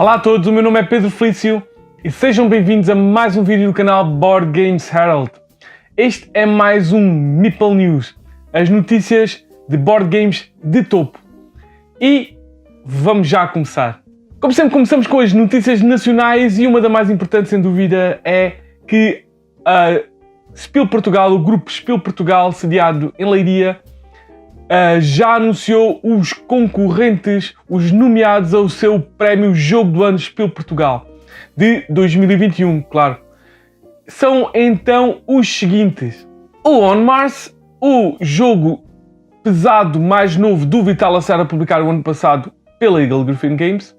Olá a todos, o meu nome é Pedro Felício e sejam bem-vindos a mais um vídeo do canal Board Games Herald. Este é mais um Meeple News, as notícias de board games de topo. E vamos já começar. Como sempre, começamos com as notícias nacionais e uma das mais importantes, sem dúvida, é que a Spiel Portugal, o grupo Spiel Portugal, sediado em Leiria, uh, já anunciou os concorrentes, os nomeados ao seu prémio Jogo do Ano Spiel Portugal de 2021, claro. São então os seguintes: o On Mars, o jogo pesado mais novo do Vital Lacerda publicado o ano passado pela Eagle Griffin Games,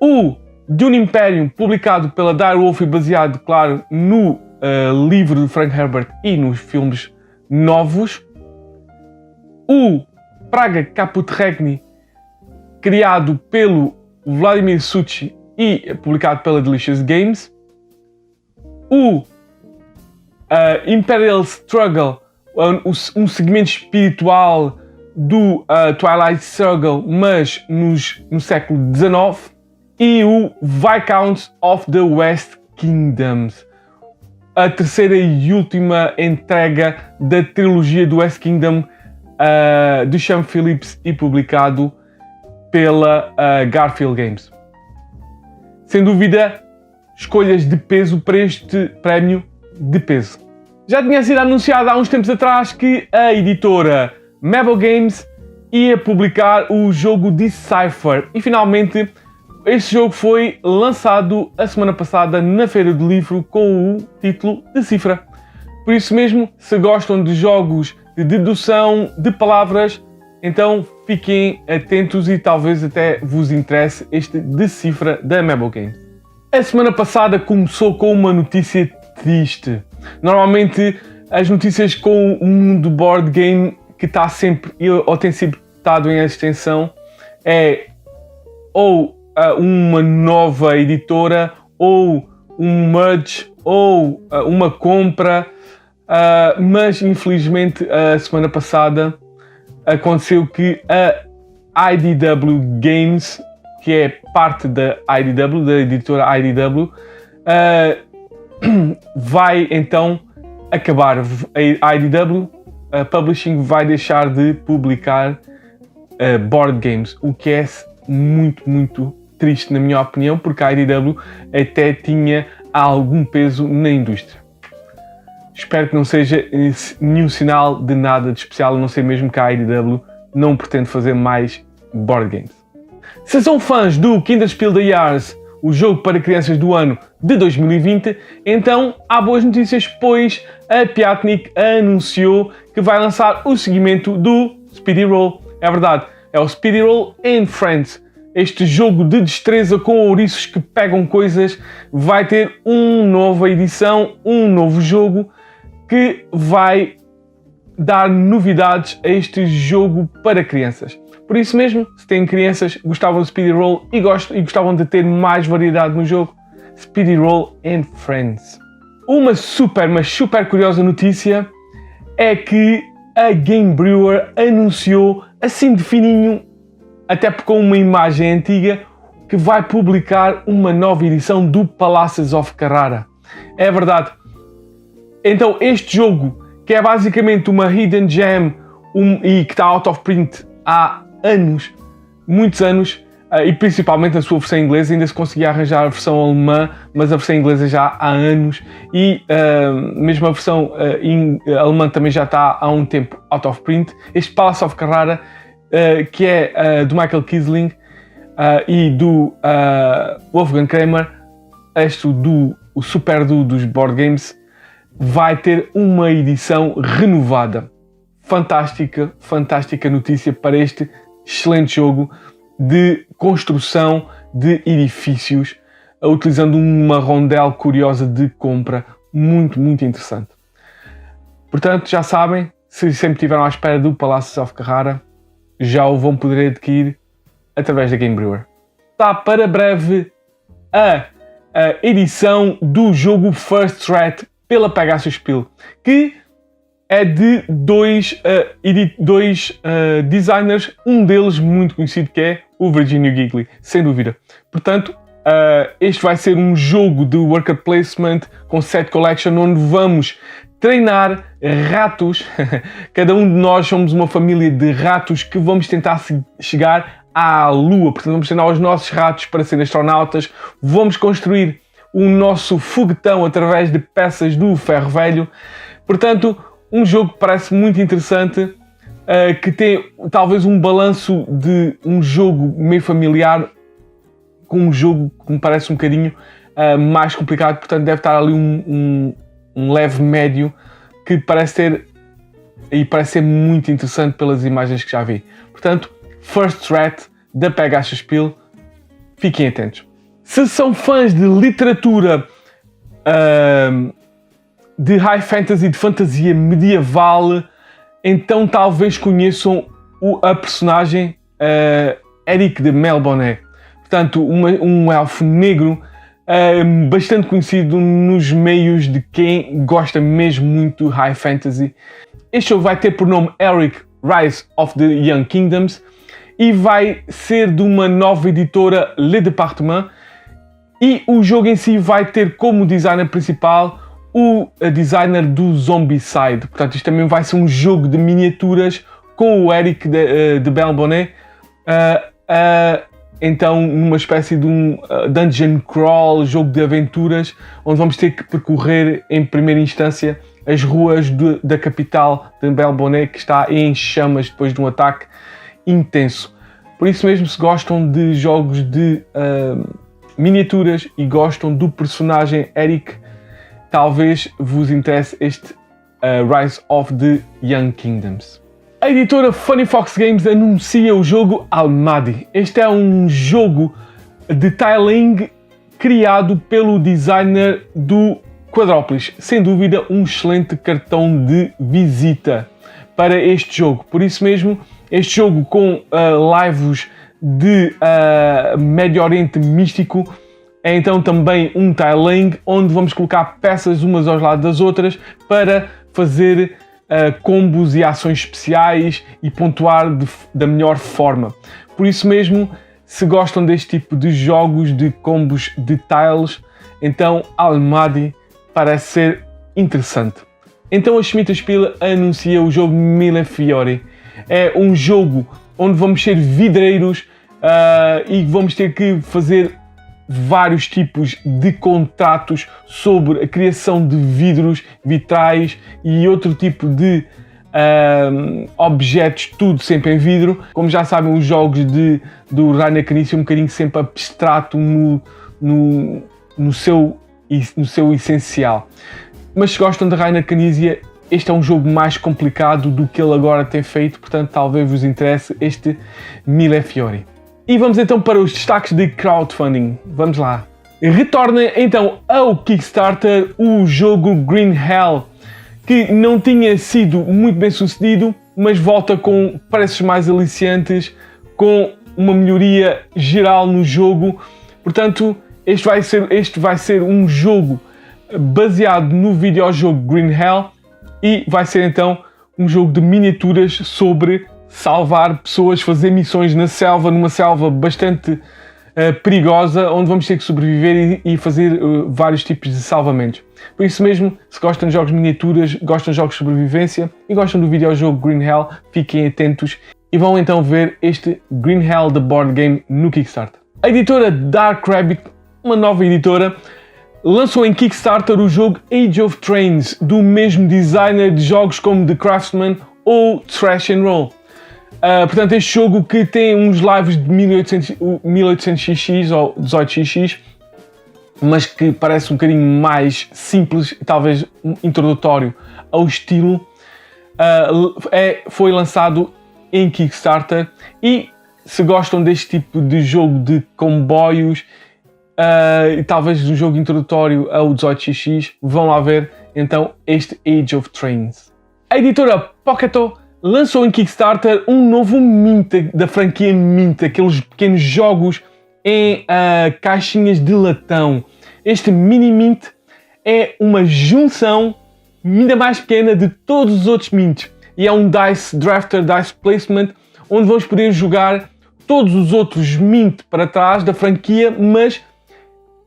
o Dune Imperium publicado pela Dire Wolf e baseado, claro, no uh, livro de Frank Herbert e nos filmes novos, o Praga Caput Regni, criado pelo Vladimir Suchi e publicado pela Delicious Games, o uh, Imperial Struggle, um, segmento espiritual do uh, Twilight Struggle, mas nos, no século XIX, e o Viscounts of the West Kingdoms, a terceira e última entrega da trilogia do West Kingdom uh, de Sean Phillips e publicado pela uh, Garfield Games. Sem dúvida, escolhas de peso para este prémio de peso. Já tinha sido anunciado há uns tempos atrás que a editora Mabel Games ia publicar o jogo Decipher e finalmente este jogo foi lançado a semana passada na Feira do Livro com o título Decifra. Por isso mesmo, se gostam de jogos de dedução de palavras, então fiquem atentos e talvez até vos interesse este Decifra da Mabel Games. A semana passada começou com uma notícia triste. Normalmente as notícias com o mundo board game que está sempre ou tem sempre estado em extensão é ou uh, uma nova editora ou um merge ou uh, uma compra Uh, mas infelizmente a semana passada aconteceu que a IDW Games, que é parte da IDW, da editora IDW, uh, ah, vai então acabar. A IDW a Publishing vai deixar de publicar uh, board games, o que é muito, muito triste, na minha opinião, porque a IDW até tinha algum peso na indústria. Espero que não seja nenhum sinal de nada de especial, a não ser mesmo que a IDW não pretende fazer mais board games. Se são fãs do Kinderspiel the Years, o jogo para crianças do ano de 2020, então há boas notícias, pois a Piatnik anunciou que vai lançar o seguimento do Speedy Roll. É verdade, é o Speedy Roll in Friends. Este jogo de destreza com ouriços que pegam coisas vai ter uma nova edição, um novo jogo que vai dar novidades a este jogo para crianças. Por isso mesmo, se têm crianças gostavam de Speedy Roll e, e gostavam de ter mais variedade no jogo, Speedy Roll and Friends. Uma super, mas super curiosa notícia é que a Game Brewer anunciou, assim de fininho, até com uma imagem antiga, que vai publicar uma nova edição do Palaces of Carrara. É verdade, então, este jogo, que é basicamente uma hidden gem um, e que está out of print há anos, muitos anos, uh, e principalmente a sua versão inglesa, ainda se conseguia arranjar a versão alemã, mas a versão inglesa já há anos, e uh, mesmo a versão uh, in, alemã também já está há um tempo out of print. Este Palace of Carrara, que é do Michael Kisling e do Wolfgang Kramer, este do o super do dos board games, vai ter uma edição renovada. Fantástica, fantástica notícia para este excelente jogo de construção de edifícios, utilizando uma rondel curiosa de compra muito, muito interessante. Portanto, já sabem, se sempre estiveram à espera do Palácio of Carrara, já o vão poder adquirir através da Game Brewer. Está para breve a, a edição do jogo First Threat pela Pegasus Spiel, que é de dois, uh, dois uh, designers, um deles muito conhecido que é o Virginio Gigli, sem dúvida. Portanto, Uh, este vai ser um jogo de worker placement com set collection onde vamos treinar ratos. Cada um de nós somos uma família de ratos que vamos tentar chegar à Lua. Portanto, vamos treinar os nossos ratos para serem astronautas. Vamos construir o nosso foguetão através de peças do ferro velho. Portanto, um jogo que parece muito interessante, uh, que tem talvez um balanço de um jogo meio familiar com um jogo que me parece um bocadinho uh, mais complicado, portanto deve estar ali um, um, um, leve médio que parece ter e parece ser muito interessante pelas imagens que já vi. Portanto, First Threat da Pegasus Spiel, fiquem atentos. Se são fãs de literatura uh, de high fantasy, de fantasia medieval, então talvez conheçam o, a personagem uh, Eric de Melbourne. Portanto, uma, um elfo negro uh, bastante conhecido nos meios de quem gosta mesmo muito de high fantasy. Este jogo vai ter por nome Eric Rise of the Young Kingdoms e vai ser de uma nova editora Le Departement e o jogo em si vai ter como designer principal o designer do Zombicide. Portanto, isto também vai ser um jogo de miniaturas com o Eric de, uh, de Belbonnet. Uh, uh, então numa espécie de um dungeon crawl, jogo de aventuras, onde vamos ter que percorrer em primeira instância as ruas de, da capital de Belbonet, que está em chamas depois de um ataque intenso. Por isso mesmo, se gostam de jogos de uh, miniaturas e gostam do personagem Eric, talvez vos interesse este uh, Rise of the Young Kingdoms. A editora Funny Fox Games anuncia o jogo Almadi. Este é um jogo de tiling criado pelo designer do Quadrópolis. Sem dúvida, um excelente cartão de visita para este jogo. Por isso mesmo, este jogo com uh, lives de uh, Médio Oriente místico é então também um tiling onde vamos colocar peças umas aos lados das outras para fazer uh, combos e ações especiais e pontuar de, da melhor forma. Por isso mesmo, se gostam deste tipo de jogos de combos de tiles, então Almadi parece ser interessante. Então a Schmidt Spiel anuncia o jogo Mille Fiori. É um jogo onde vamos ser vidreiros uh, e vamos ter que fazer vários tipos de contratos sobre a criação de vidros, vitrais e outro tipo de uh, objetos, tudo sempre em vidro. Como já sabem, os jogos de, do Rainer Knizia um bocadinho sempre abstrato no, no, no, seu, no seu essencial. Mas se gostam de Rainer Knizia, este é um jogo mais complicado do que ele agora tem feito, portanto talvez vos interesse este Mille Fiori. E vamos então para os destaques de crowdfunding. Vamos lá. Retorna então ao Kickstarter o jogo Green Hell, que não tinha sido muito bem sucedido, mas volta com preços mais aliciantes, com uma melhoria geral no jogo. Portanto, este vai ser, este vai ser um jogo baseado no videojogo Green Hell e vai ser então um jogo de miniaturas sobre salvar pessoas, fazer missões na selva, numa selva bastante uh, perigosa, onde vamos ter que sobreviver e, e fazer uh, vários tipos de salvamentos. Por isso mesmo, se gostam de jogos miniaturas, gostam de jogos de sobrevivência e gostam do videojogo Green Hell, fiquem atentos e vão então ver este Green Hell The Board Game no Kickstarter. A editora Dark Rabbit, uma nova editora, lançou em Kickstarter o jogo Age of Trains, do mesmo designer de jogos como The Craftsman ou Trash and Roll. Uh, portanto, este jogo que tem uns lives de 1800, 1800xx ou 18xx, mas que parece um bocadinho mais simples, talvez introdutório ao estilo, uh, é, foi lançado em Kickstarter e se gostam deste tipo de jogo de comboios uh, e talvez um jogo introdutório ao 18xx, vão lá ver então este Age of Trains. A editora Pocketo lançou em Kickstarter um novo Mint da franquia Mint, aqueles pequenos jogos em uh, caixinhas de latão. Este Mini Mint é uma junção ainda mais pequena de todos os outros Mints e é um Dice Drafter Dice Placement onde vamos poder jogar todos os outros Mint para trás da franquia, mas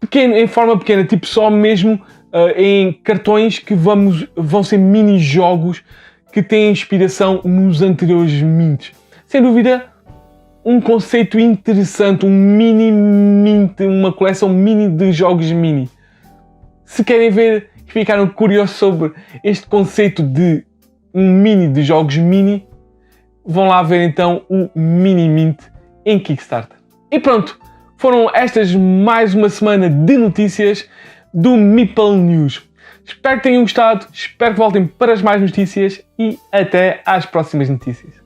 pequeno, em forma pequena, tipo só mesmo uh, em cartões que vamos, vão ser mini-jogos que têm inspiração nos anteriores mints. Sem dúvida, um conceito interessante, um mini mint, uma coleção mini de jogos mini. Se querem ver e ficaram curiosos sobre este conceito de um mini de jogos mini, vão lá ver então o Mini Mint em Kickstarter. E pronto, foram estas mais uma semana de notícias do Meeple News. Espero que tenham gostado, espero que voltem para as mais notícias e até às próximas notícias.